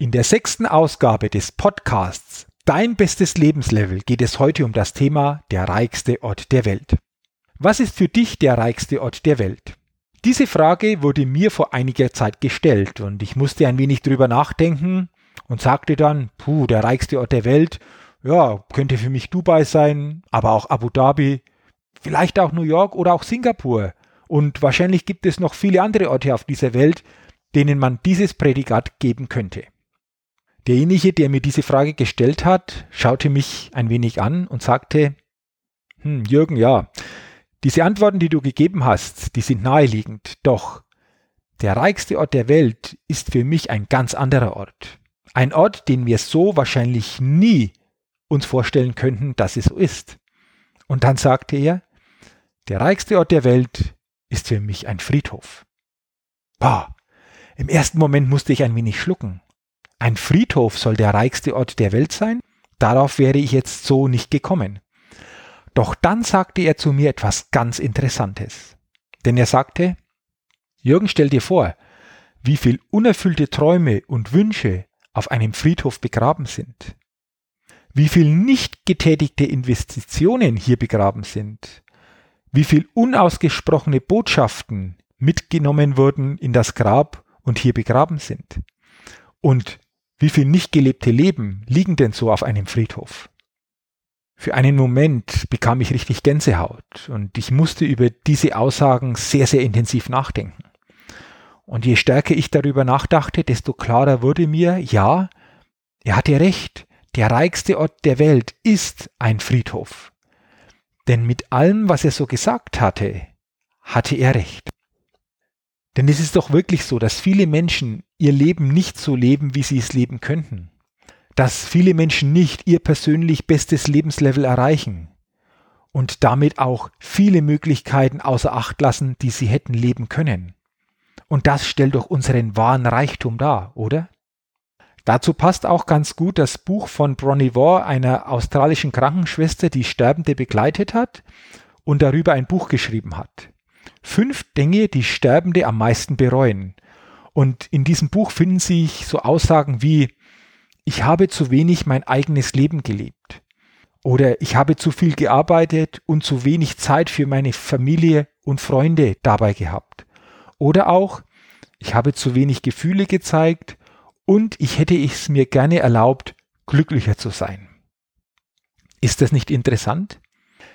In der sechsten Ausgabe des Podcasts Dein bestes Lebenslevel geht es heute um das Thema der reichste Ort der Welt. Was ist für dich der reichste Ort der Welt? Diese Frage wurde mir vor einiger Zeit gestellt und ich musste ein wenig drüber nachdenken und sagte dann, puh, der reichste Ort der Welt, ja, könnte für mich Dubai sein, aber auch Abu Dhabi, vielleicht auch New York oder auch Singapur. Und wahrscheinlich gibt es noch viele andere Orte auf dieser Welt, denen man dieses Prädikat geben könnte. Derjenige, der mir diese Frage gestellt hat, schaute mich ein wenig an und sagte, hm, Jürgen, ja, diese Antworten, die du gegeben hast, die sind naheliegend, doch der reichste Ort der Welt ist für mich ein ganz anderer Ort. Ein Ort, den wir so wahrscheinlich nie uns vorstellen könnten, dass es so ist. Und dann sagte er, der reichste Ort der Welt ist für mich ein Friedhof. Boah, im ersten Moment musste ich ein wenig schlucken. Ein Friedhof soll der reichste Ort der Welt sein? Darauf wäre ich jetzt so nicht gekommen. Doch dann sagte er zu mir etwas ganz Interessantes. Denn er sagte, Jürgen, stell dir vor, wie viel unerfüllte Träume und Wünsche auf einem Friedhof begraben sind. Wie viel nicht getätigte Investitionen hier begraben sind. Wie viel unausgesprochene Botschaften mitgenommen wurden in das Grab und hier begraben sind. Und wie viel nicht gelebte Leben liegen denn so auf einem Friedhof? Für einen Moment bekam ich richtig Gänsehaut und ich musste über diese Aussagen sehr, sehr intensiv nachdenken. Und je stärker ich darüber nachdachte, desto klarer wurde mir, ja, er hatte recht, der reichste Ort der Welt ist ein Friedhof. Denn mit allem, was er so gesagt hatte, hatte er recht. Denn es ist doch wirklich so, dass viele Menschen ihr Leben nicht so leben, wie sie es leben könnten. Dass viele Menschen nicht ihr persönlich bestes Lebenslevel erreichen und damit auch viele Möglichkeiten außer Acht lassen, die sie hätten leben können. Und das stellt doch unseren wahren Reichtum dar, oder? Dazu passt auch ganz gut das Buch von Bronnie Waugh, einer australischen Krankenschwester, die Sterbende begleitet hat und darüber ein Buch geschrieben hat. Fünf Dinge, die Sterbende am meisten bereuen. Und in diesem Buch finden sich so Aussagen wie, ich habe zu wenig mein eigenes Leben gelebt. Oder ich habe zu viel gearbeitet und zu wenig Zeit für meine Familie und Freunde dabei gehabt. Oder auch, ich habe zu wenig Gefühle gezeigt und ich hätte es mir gerne erlaubt, glücklicher zu sein. Ist das nicht interessant?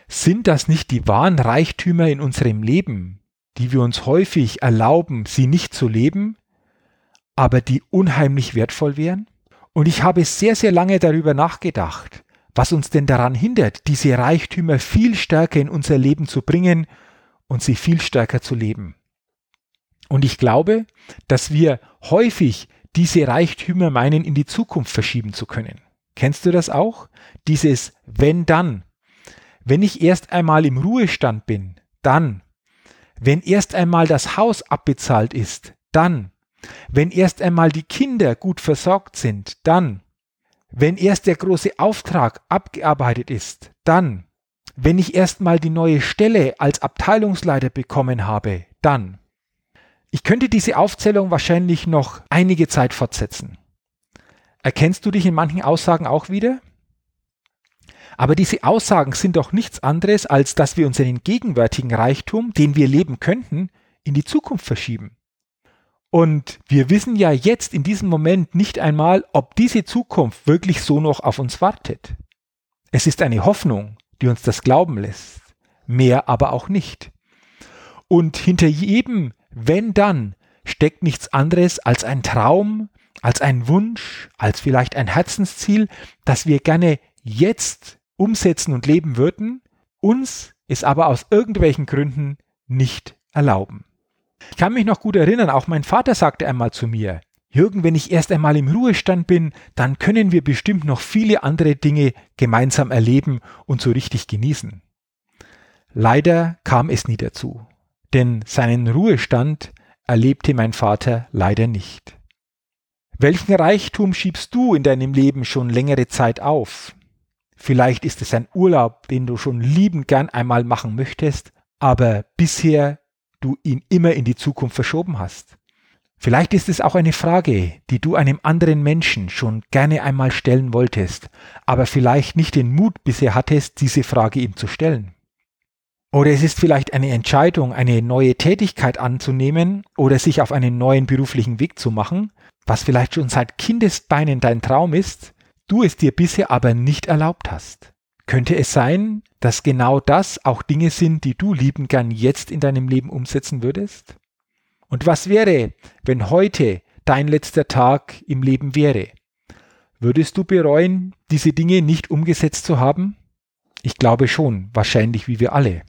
Sind das nicht die wahren Reichtümer in unserem Leben, die wir uns häufig erlauben, sie nicht zu leben, aber die unheimlich wertvoll wären? Und ich habe sehr, sehr lange darüber nachgedacht, was uns denn daran hindert, diese Reichtümer viel stärker in unser Leben zu bringen und sie viel stärker zu leben. Und ich glaube, dass wir häufig diese Reichtümer meinen, in die Zukunft verschieben zu können. Kennst du das auch? Dieses wenn dann. Wenn ich erst einmal im Ruhestand bin, dann. Wenn erst einmal das Haus abbezahlt ist, dann. Wenn erst einmal die Kinder gut versorgt sind, dann. Wenn erst der große Auftrag abgearbeitet ist, dann. Wenn ich erst mal die neue Stelle als Abteilungsleiter bekommen habe, dann. Ich könnte diese Aufzählung wahrscheinlich noch einige Zeit fortsetzen. Erkennst du dich in manchen Aussagen auch wieder? Aber diese Aussagen sind doch nichts anderes, als dass wir unseren gegenwärtigen Reichtum, den wir leben könnten, in die Zukunft verschieben. Und wir wissen ja jetzt in diesem Moment nicht einmal, ob diese Zukunft wirklich so noch auf uns wartet. Es ist eine Hoffnung, die uns das glauben lässt, mehr aber auch nicht. Und hinter jedem wenn dann steckt nichts anderes als ein Traum, als ein Wunsch, als vielleicht ein Herzensziel, das wir gerne jetzt umsetzen und leben würden, uns es aber aus irgendwelchen Gründen nicht erlauben. Ich kann mich noch gut erinnern, auch mein Vater sagte einmal zu mir, Jürgen, wenn ich erst einmal im Ruhestand bin, dann können wir bestimmt noch viele andere Dinge gemeinsam erleben und so richtig genießen. Leider kam es nie dazu, denn seinen Ruhestand erlebte mein Vater leider nicht. Welchen Reichtum schiebst du in deinem Leben schon längere Zeit auf? Vielleicht ist es ein Urlaub, den du schon liebend gern einmal machen möchtest, aber bisher du ihn immer in die Zukunft verschoben hast. Vielleicht ist es auch eine Frage, die du einem anderen Menschen schon gerne einmal stellen wolltest, aber vielleicht nicht den Mut bisher hattest, diese Frage ihm zu stellen. Oder es ist vielleicht eine Entscheidung, eine neue Tätigkeit anzunehmen oder sich auf einen neuen beruflichen Weg zu machen, was vielleicht schon seit Kindesbeinen dein Traum ist, du es dir bisher aber nicht erlaubt hast. Könnte es sein, dass genau das auch Dinge sind, die du lieben gern jetzt in deinem Leben umsetzen würdest? Und was wäre, wenn heute dein letzter Tag im Leben wäre? Würdest du bereuen, diese Dinge nicht umgesetzt zu haben? Ich glaube schon, wahrscheinlich wie wir alle.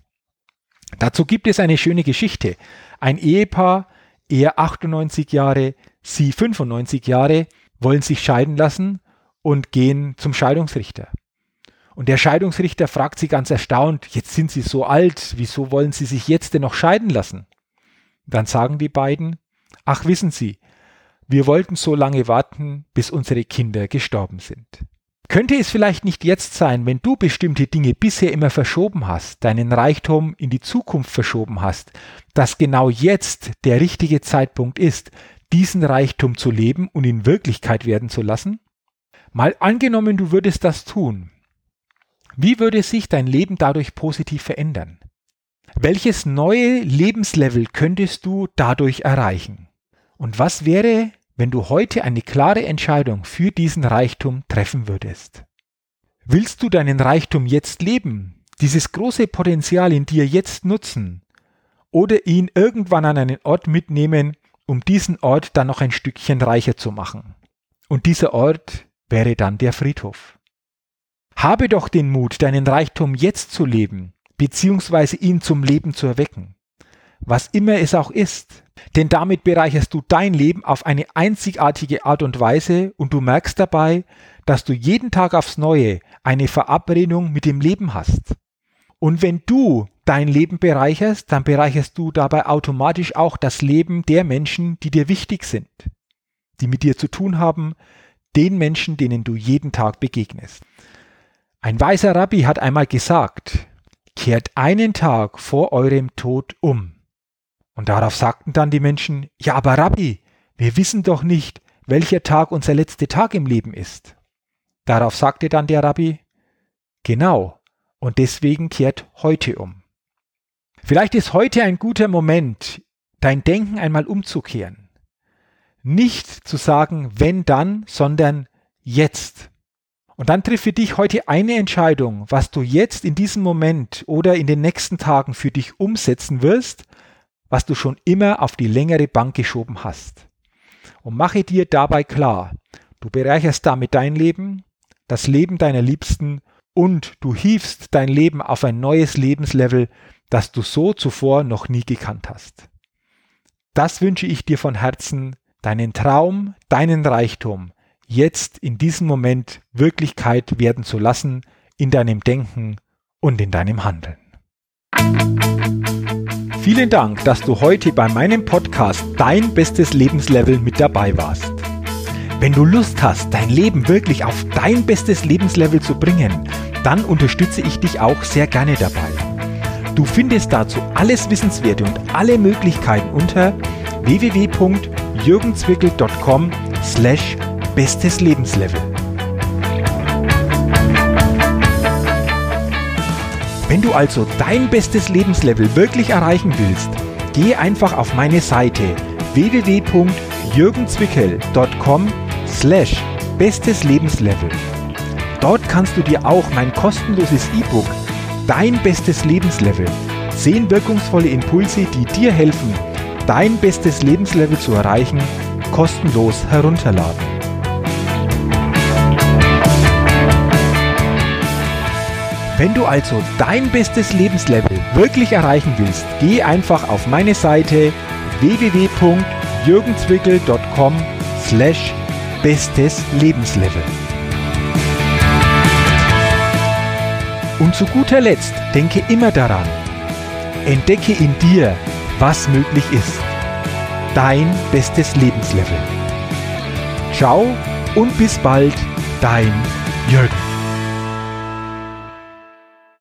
Dazu gibt es eine schöne Geschichte. Ein Ehepaar, er 98 Jahre, sie 95 Jahre, wollen sich scheiden lassen und gehen zum Scheidungsrichter. Und der Scheidungsrichter fragt sie ganz erstaunt, jetzt sind sie so alt, wieso wollen sie sich jetzt denn noch scheiden lassen? Dann sagen die beiden, ach wissen Sie, wir wollten so lange warten, bis unsere Kinder gestorben sind. Könnte es vielleicht nicht jetzt sein, wenn du bestimmte Dinge bisher immer verschoben hast, deinen Reichtum in die Zukunft verschoben hast, dass genau jetzt der richtige Zeitpunkt ist, diesen Reichtum zu leben und in Wirklichkeit werden zu lassen? Mal angenommen, du würdest das tun. Wie würde sich dein Leben dadurch positiv verändern? Welches neue Lebenslevel könntest du dadurch erreichen? Und was wäre, wenn du heute eine klare Entscheidung für diesen Reichtum treffen würdest? Willst du deinen Reichtum jetzt leben, dieses große Potenzial in dir jetzt nutzen oder ihn irgendwann an einen Ort mitnehmen, um diesen Ort dann noch ein Stückchen reicher zu machen? Und dieser Ort wäre dann der Friedhof. Habe doch den Mut, deinen Reichtum jetzt zu leben beziehungsweise ihn zum Leben zu erwecken. Was immer es auch ist. Denn damit bereicherst du dein Leben auf eine einzigartige Art und Weise und du merkst dabei, dass du jeden Tag aufs Neue eine Verabredung mit dem Leben hast. Und wenn du dein Leben bereicherst, dann bereicherst du dabei automatisch auch das Leben der Menschen, die dir wichtig sind, die mit dir zu tun haben, den Menschen, denen du jeden Tag begegnest. Ein weiser Rabbi hat einmal gesagt, kehrt einen Tag vor eurem Tod um. Und darauf sagten dann die Menschen, ja, aber Rabbi, wir wissen doch nicht, welcher Tag unser letzter Tag im Leben ist. Darauf sagte dann der Rabbi, genau, und deswegen kehrt heute um. Vielleicht ist heute ein guter Moment, dein Denken einmal umzukehren. Nicht zu sagen, wenn dann, sondern jetzt. Und dann triff für dich heute eine Entscheidung, was du jetzt in diesem Moment oder in den nächsten Tagen für dich umsetzen wirst, was du schon immer auf die längere Bank geschoben hast. Und mache dir dabei klar, du bereicherst damit dein Leben, das Leben deiner Liebsten und du hiefst dein Leben auf ein neues Lebenslevel, das du so zuvor noch nie gekannt hast. Das wünsche ich dir von Herzen, deinen Traum, deinen Reichtum, jetzt in diesem Moment Wirklichkeit werden zu lassen in deinem Denken und in deinem Handeln. Vielen Dank, dass du heute bei meinem Podcast Dein bestes Lebenslevel mit dabei warst. Wenn du Lust hast, dein Leben wirklich auf dein bestes Lebenslevel zu bringen, dann unterstütze ich dich auch sehr gerne dabei. Du findest dazu alles Wissenswerte und alle Möglichkeiten unter www.jürgenzwickel.com slash bestes Lebenslevel. Wenn du also dein bestes Lebenslevel wirklich erreichen willst, geh einfach auf meine Seite www.jürgenzwickel.com slash bestes Lebenslevel. Dort kannst du dir auch mein kostenloses E-Book Dein bestes Lebenslevel, 10 wirkungsvolle Impulse, die dir helfen, dein bestes Lebenslevel zu erreichen, kostenlos herunterladen. Wenn du also dein bestes Lebenslevel wirklich erreichen willst, geh einfach auf meine Seite www.jürgenswickel.com slash bestes Lebenslevel. Und zu guter Letzt denke immer daran, entdecke in dir, was möglich ist. Dein bestes Lebenslevel. Ciao und bis bald, dein Jürgen.